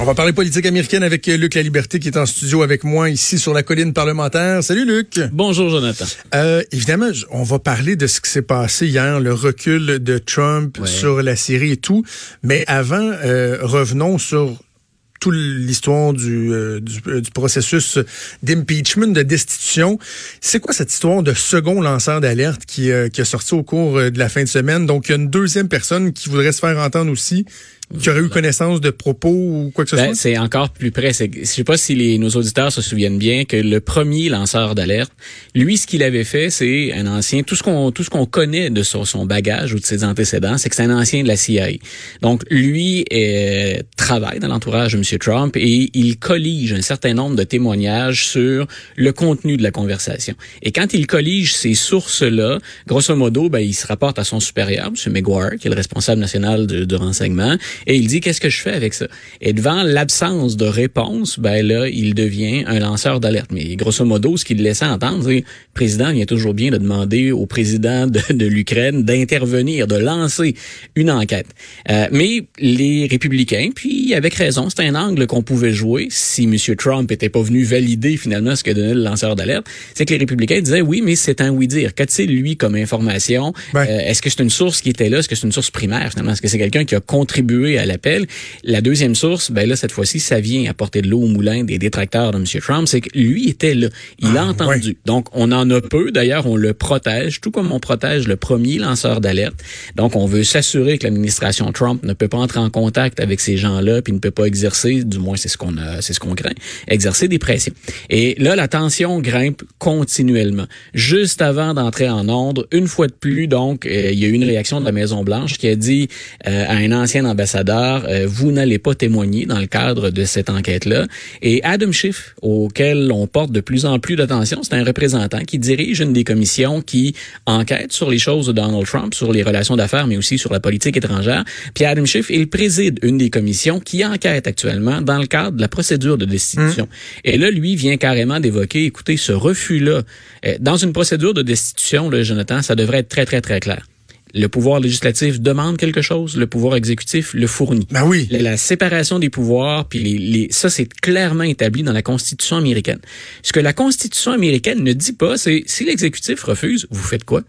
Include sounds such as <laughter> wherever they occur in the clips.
On va parler politique américaine avec Luc La Liberté qui est en studio avec moi ici sur la colline parlementaire. Salut Luc. Bonjour Jonathan. Euh, évidemment, on va parler de ce qui s'est passé hier, le recul de Trump sur la Syrie et tout. Mais avant, euh, revenons sur toute l'histoire du, euh, du, du, processus d'impeachment, de destitution. C'est quoi cette histoire de second lanceur d'alerte qui, qui a sorti au cours de la fin de semaine? Donc, il y a une deuxième personne qui voudrait se faire entendre aussi qui aurait eu connaissance de propos ou quoi que ce ben, soit? C'est encore plus près. Je sais pas si les, nos auditeurs se souviennent bien que le premier lanceur d'alerte, lui, ce qu'il avait fait, c'est un ancien, tout ce qu'on tout ce qu'on connaît de son, son, bagage ou de ses antécédents, c'est que c'est un ancien de la CIA. Donc, lui euh, travaille dans l'entourage de M. Trump et il collige un certain nombre de témoignages sur le contenu de la conversation. Et quand il collige ces sources-là, grosso modo, ben, il se rapporte à son supérieur, M. McGuire, qui est le responsable national de, de renseignement, et il dit qu'est-ce que je fais avec ça? Et devant l'absence de réponse, ben là, il devient un lanceur d'alerte. Mais grosso modo, ce qu'il laissait entendre, c'est le président vient toujours bien de demander au président de, de l'Ukraine d'intervenir, de lancer une enquête. Euh, mais les républicains, puis avec raison, c'est un angle qu'on pouvait jouer si M. Trump était pas venu valider finalement ce que donnait le lanceur d'alerte, c'est que les républicains disaient oui, mais c'est un oui-dire. Qu'a-t-il lui comme information? Euh, Est-ce que c'est une source qui était là? Est-ce que c'est une source primaire finalement? Est-ce que c'est quelqu'un qui a contribué à l'appel. La deuxième source, ben là, cette fois-ci, ça vient apporter de l'eau au moulin des détracteurs de M. Trump, c'est que lui était là. Il a ah, entendu. Donc, on en a peu. D'ailleurs, on le protège, tout comme on protège le premier lanceur d'alerte. Donc, on veut s'assurer que l'administration Trump ne peut pas entrer en contact avec ces gens-là, puis ne peut pas exercer, du moins c'est ce qu'on a, c'est ce qu'on craint, exercer des pressions. Et là, la tension grimpe continuellement. Juste avant d'entrer en ordre, une fois de plus, donc, euh, il y a eu une réaction de la Maison Blanche qui a dit euh, à un ancien ambassadeur euh, vous n'allez pas témoigner dans le cadre de cette enquête-là. Et Adam Schiff, auquel on porte de plus en plus d'attention, c'est un représentant qui dirige une des commissions qui enquête sur les choses de Donald Trump, sur les relations d'affaires, mais aussi sur la politique étrangère. Puis Adam Schiff, il préside une des commissions qui enquête actuellement dans le cadre de la procédure de destitution. Mmh. Et là, lui vient carrément d'évoquer, écoutez, ce refus-là, euh, dans une procédure de destitution, là, Jonathan, ça devrait être très, très, très clair. Le pouvoir législatif demande quelque chose, le pouvoir exécutif le fournit. Ben oui. La, séparation des pouvoirs, puis les, les, ça c'est clairement établi dans la Constitution américaine. Ce que la Constitution américaine ne dit pas, c'est si l'exécutif refuse, vous faites quoi?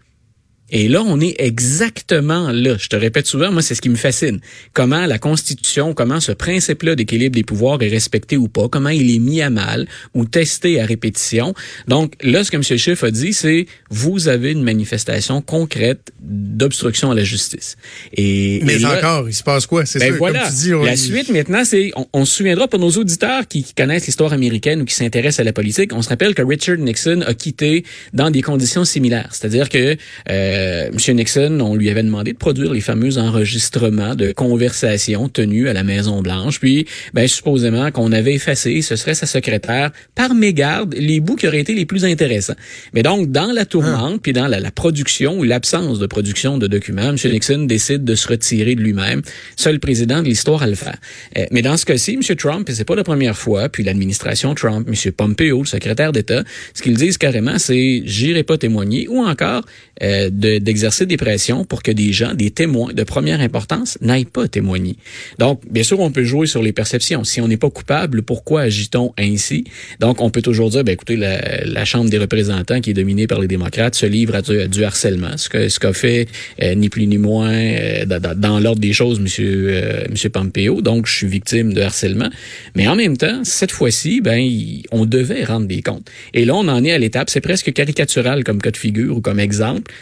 Et là, on est exactement là. Je te répète souvent, moi, c'est ce qui me fascine. Comment la Constitution, comment ce principe-là d'équilibre des pouvoirs est respecté ou pas, comment il est mis à mal ou testé à répétition. Donc là, ce que M. Schiff a dit, c'est vous avez une manifestation concrète d'obstruction à la justice. Et, Mais encore, il se passe quoi? C'est ben voilà. comme tu dis, La suite, maintenant, c'est, on, se souviendra pour nos auditeurs qui, qui connaissent l'histoire américaine ou qui s'intéressent à la politique, on se rappelle que Richard Nixon a quitté dans des conditions similaires. C'est-à-dire que euh, euh, M. Nixon, on lui avait demandé de produire les fameux enregistrements de conversations tenues à la Maison Blanche. Puis, ben, supposément qu'on avait effacé, ce serait sa secrétaire, par mégarde, les bouts qui auraient été les plus intéressants. Mais donc, dans la tourmente, ah. puis dans la, production ou l'absence de production de documents, M. Nixon décide de se retirer de lui-même, seul président de l'histoire à le faire. Euh, mais dans ce cas-ci, M. Trump, et c'est pas la première fois, puis l'administration Trump, M. Pompeo, le secrétaire d'État, ce qu'ils disent carrément, c'est j'irai pas témoigner, ou encore euh, de d'exercer des pressions pour que des gens, des témoins de première importance, n'aillent pas témoigner. Donc, bien sûr, on peut jouer sur les perceptions. Si on n'est pas coupable, pourquoi agit-on ainsi? Donc, on peut toujours dire, ben, écoutez, la, la, Chambre des représentants, qui est dominée par les démocrates, se livre à du, harcèlement. Ce qu'a ce qu'a fait euh, ni plus ni moins euh, dans, l'ordre des choses, Monsieur, euh, Monsieur Pompeo. Donc, je suis victime de harcèlement. Mais en même temps, cette fois-ci, ben, on devait rendre des comptes. Et là, on en est à l'étape, c'est presque caricatural comme cas de figure ou comme exemple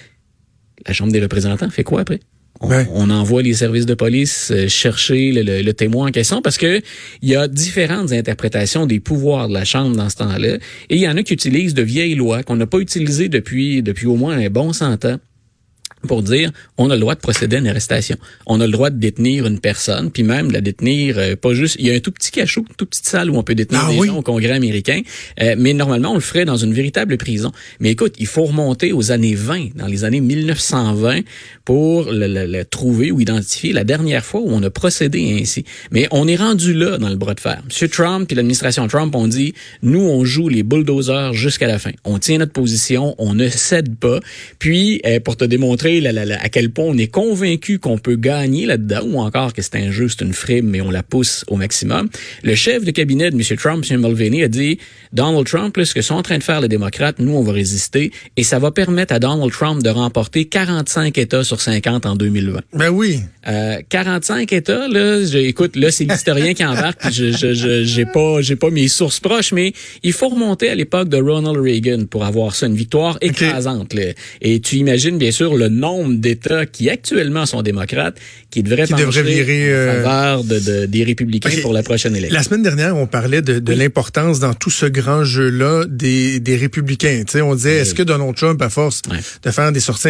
la Chambre des représentants fait quoi après? On, envoie les services de police euh, chercher le, témoin en question parce que il y a différentes interprétations des pouvoirs de la Chambre dans ce temps-là. Et il y en a qui utilisent de vieilles lois qu'on n'a pas utilisées depuis, depuis au moins un bon cent ans pour dire on a le droit de procéder à une arrestation. On a le droit de détenir une personne, puis même de la détenir euh, pas juste. Il y a un tout petit cachot, une toute petite salle où on peut détenir ah des gens au Congrès américain, euh, mais normalement on le ferait dans une véritable prison. Mais écoute, il faut remonter aux années 20, dans les années 1920, pour le, trouver ou identifier la dernière fois où on a procédé ainsi. Mais on est rendu là dans le bras de fer. M. Trump et l'administration Trump ont dit nous on joue les bulldozers jusqu'à la fin. On tient notre position, on ne cède pas. Puis euh, pour te démontrer montrer à quel point on est convaincu qu'on peut gagner là-dedans, ou encore que c'est un jeu, c'est une frime, mais on la pousse au maximum. Le chef de cabinet de M. Trump, M. Mulvaney, a dit Donald Trump, là, ce que sont en train de faire les démocrates, nous, on va résister, et ça va permettre à Donald Trump de remporter 45 États sur 50 en 2020. Ben oui. Euh, 45 États, là, je, écoute, là, c'est l'historien qui embarque, puis je, je, j'ai pas, j'ai pas mes sources proches, mais il faut remonter à l'époque de Ronald Reagan pour avoir ça, une victoire écrasante. Et tu imagines bien sûr le nombre d'États qui actuellement sont démocrates, qui devraient qui devraient virer en faveur de, de, des républicains pour la prochaine élection. La semaine dernière, on parlait de, de l'importance dans tout ce grand jeu-là des, des républicains. Tu sais, on disait, est-ce que Donald Trump, à force de faire des sorties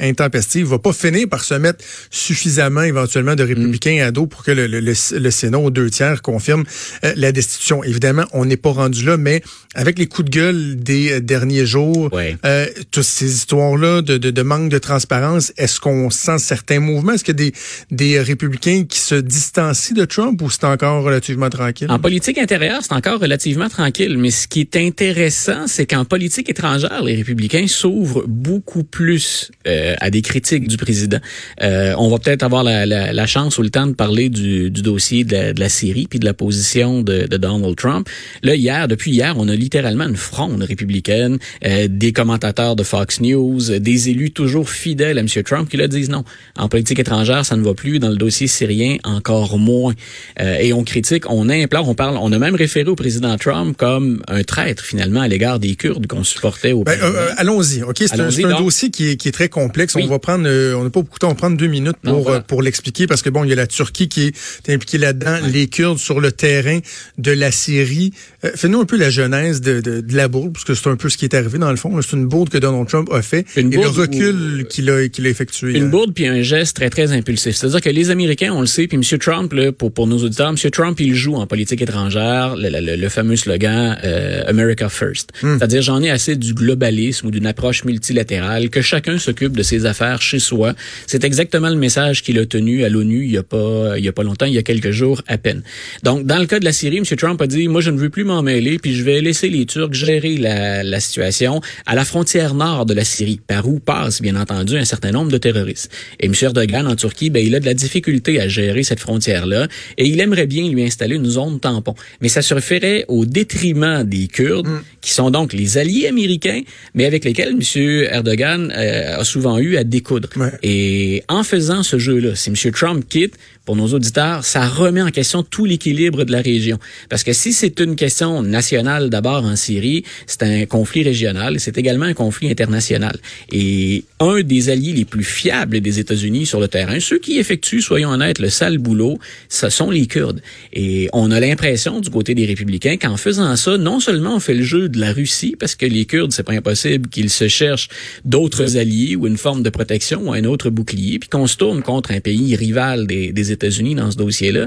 intempestives, va pas finir par se mettre suffisamment éventuellement de républicains à dos pour que le, le, le, Sénat aux deux tiers confirme euh, la destitution? Évidemment, on n'est pas rendu là, mais avec les coups de gueule des euh, derniers jours, euh, toutes ces histoires-là de, de, de, manque de transparence, est-ce qu'on sent certains mouvements? Est-ce qu'il y a des, des républicains qui se distancient de Trump ou c'est encore relativement tranquille? En politique intérieure, c'est encore relativement tranquille, mais ce qui est intéressant, c'est qu'en politique étrangère, les républicains s'ouvrent beaucoup plus euh, à des critiques du président. Euh, on va peut-être avoir la, la, la, chance ou le temps de parler du, du dossier de la, de la Syrie puis de la position de, de, Donald Trump. Là, hier, depuis hier, on a littéralement une fronde républicaine, euh, des commentateurs de Fox News, des élus toujours fidèles à M. Trump qui là disent non. En politique étrangère, ça ne va plus. Dans le dossier syrien, encore moins. Euh, et on critique, on implore, on parle, on a même référé au président Trump comme un traître finalement à l'égard des Kurdes qu'on supportait au ben, euh, Allons-y, ok? C'est un, dossier qui est, qui est très complexe. On va prendre, on n'a pas beaucoup de temps, on va prendre deux minutes pour pour l'expliquer parce que bon, il y a la Turquie qui est impliquée là-dedans, les Kurdes sur le terrain de la Syrie. Fais-nous un peu la genèse de, de, de la bourde, parce que c'est un peu ce qui est arrivé dans le fond. C'est une bourde que Donald Trump a fait une et le recul qu'il a, qu'il a effectué. Une bourde puis un geste très, très impulsif. C'est-à-dire que les Américains, on le sait, puis M. Trump, là, pour, pour nos auditeurs, M. Trump, il joue en politique étrangère le, le, le fameux slogan euh, America First. Hmm. C'est-à-dire, j'en ai assez du globalisme ou d'une approche multilatérale, que chacun s'occupe de ses affaires chez soi. C'est exactement le message qu'il a tenu à l'ONU il y a pas, il y a pas longtemps, il y a quelques jours à peine. Donc, dans le cas de la Syrie, M. Trump a dit, moi, je ne veux plus m'en mêler, puis je vais laisser les Turcs gérer la, la situation à la frontière nord de la Syrie, par où passe, bien entendu, un certain nombre de terroristes. Et M. Erdogan, en Turquie, ben, il a de la difficulté à gérer cette frontière-là et il aimerait bien lui installer une zone tampon. Mais ça se ferait au détriment des Kurdes, mm. qui sont donc les alliés américains, mais avec lesquels M. Erdogan euh, a souvent eu à découdre. Et en faisant ce jeu-là, si M. Trump quitte, pour nos auditeurs, ça remet en question tout l'équilibre de la région. Parce que si c'est une question nationale d'abord en Syrie, c'est un conflit régional, c'est également un conflit international. Et un des alliés les plus fiables des États-Unis sur le terrain, ceux qui effectuent, soyons honnêtes, le sale boulot, ce sont les Kurdes. Et on a l'impression du côté des républicains qu'en faisant ça, non seulement on fait le jeu de la Russie, parce que les Kurdes, c'est pas impossible qu'ils se cherchent d'autres alliés ou une forme de protection ou un autre bouclier, puis qu'on se tourne contre un pays rival des, des États-Unis dans ce dossier-là.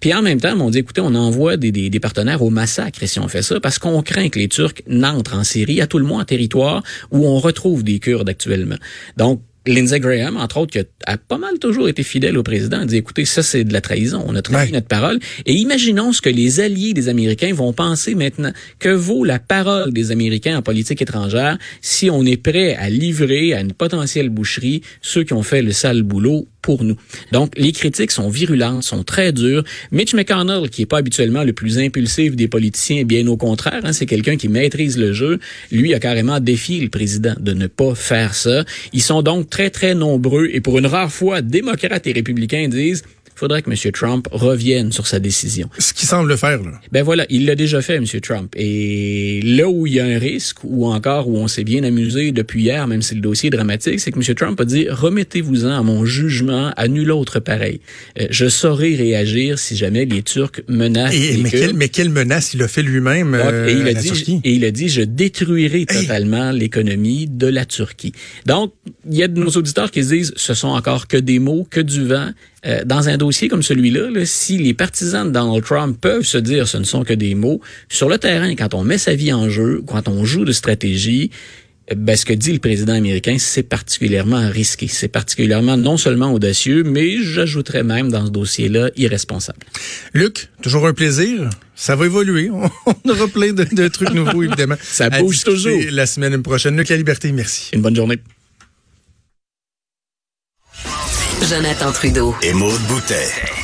Puis en même temps, on dit, écoutez, on envoie des, des, des partenaires au massacre si on fait ça, parce qu'on craint que les Turcs n'entrent en Syrie, à tout le moins en territoire où on retrouve des Kurdes actuellement. Donc, Lindsey Graham, entre autres, qui a, pas mal toujours été fidèle au président, a dit, écoutez, ça c'est de la trahison, on a trahi notre parole. Et imaginons ce que les alliés des Américains vont penser maintenant. Que vaut la parole des Américains en politique étrangère si on est prêt à livrer à une potentielle boucherie ceux qui ont fait le sale boulot pour nous. Donc, les critiques sont virulentes, sont très dures. Mitch McConnell, qui est pas habituellement le plus impulsif des politiciens, bien au contraire, hein, c'est quelqu'un qui maîtrise le jeu, lui a carrément défié le président de ne pas faire ça. Ils sont donc très, très nombreux et pour une rare fois, démocrates et républicains disent faudrait que M. Trump revienne sur sa décision. Ce qu'il semble faire, là. Ben voilà, il l'a déjà fait, M. Trump. Et là où il y a un risque, ou encore où on s'est bien amusé depuis hier, même si le dossier est dramatique, c'est que M. Trump a dit remettez-vous-en à mon jugement, à nul autre pareil. Euh, je saurai réagir si jamais les Turcs menacent et, les mais, quelle, mais quelle menace il a fait lui-même euh, et il a dit, Et il a dit je détruirai totalement l'économie de la Turquie. Donc, il y a de nos auditeurs qui se disent ce sont encore que des mots, que du vent. Euh, dans un dossier comme celui-là, si les partisans de Donald Trump peuvent se dire ce ne sont que des mots, sur le terrain, quand on met sa vie en jeu, quand on joue de stratégie, euh, ben, ce que dit le président américain, c'est particulièrement risqué. C'est particulièrement non seulement audacieux, mais j'ajouterais même dans ce dossier-là irresponsable. Luc, toujours un plaisir. Ça va évoluer. <laughs> On aura plein de, de trucs nouveaux, <laughs> évidemment. Ça bouge toujours. La semaine prochaine. Luc La Liberté, merci. Une bonne journée. Jonathan Trudeau. Et Maude Boutet.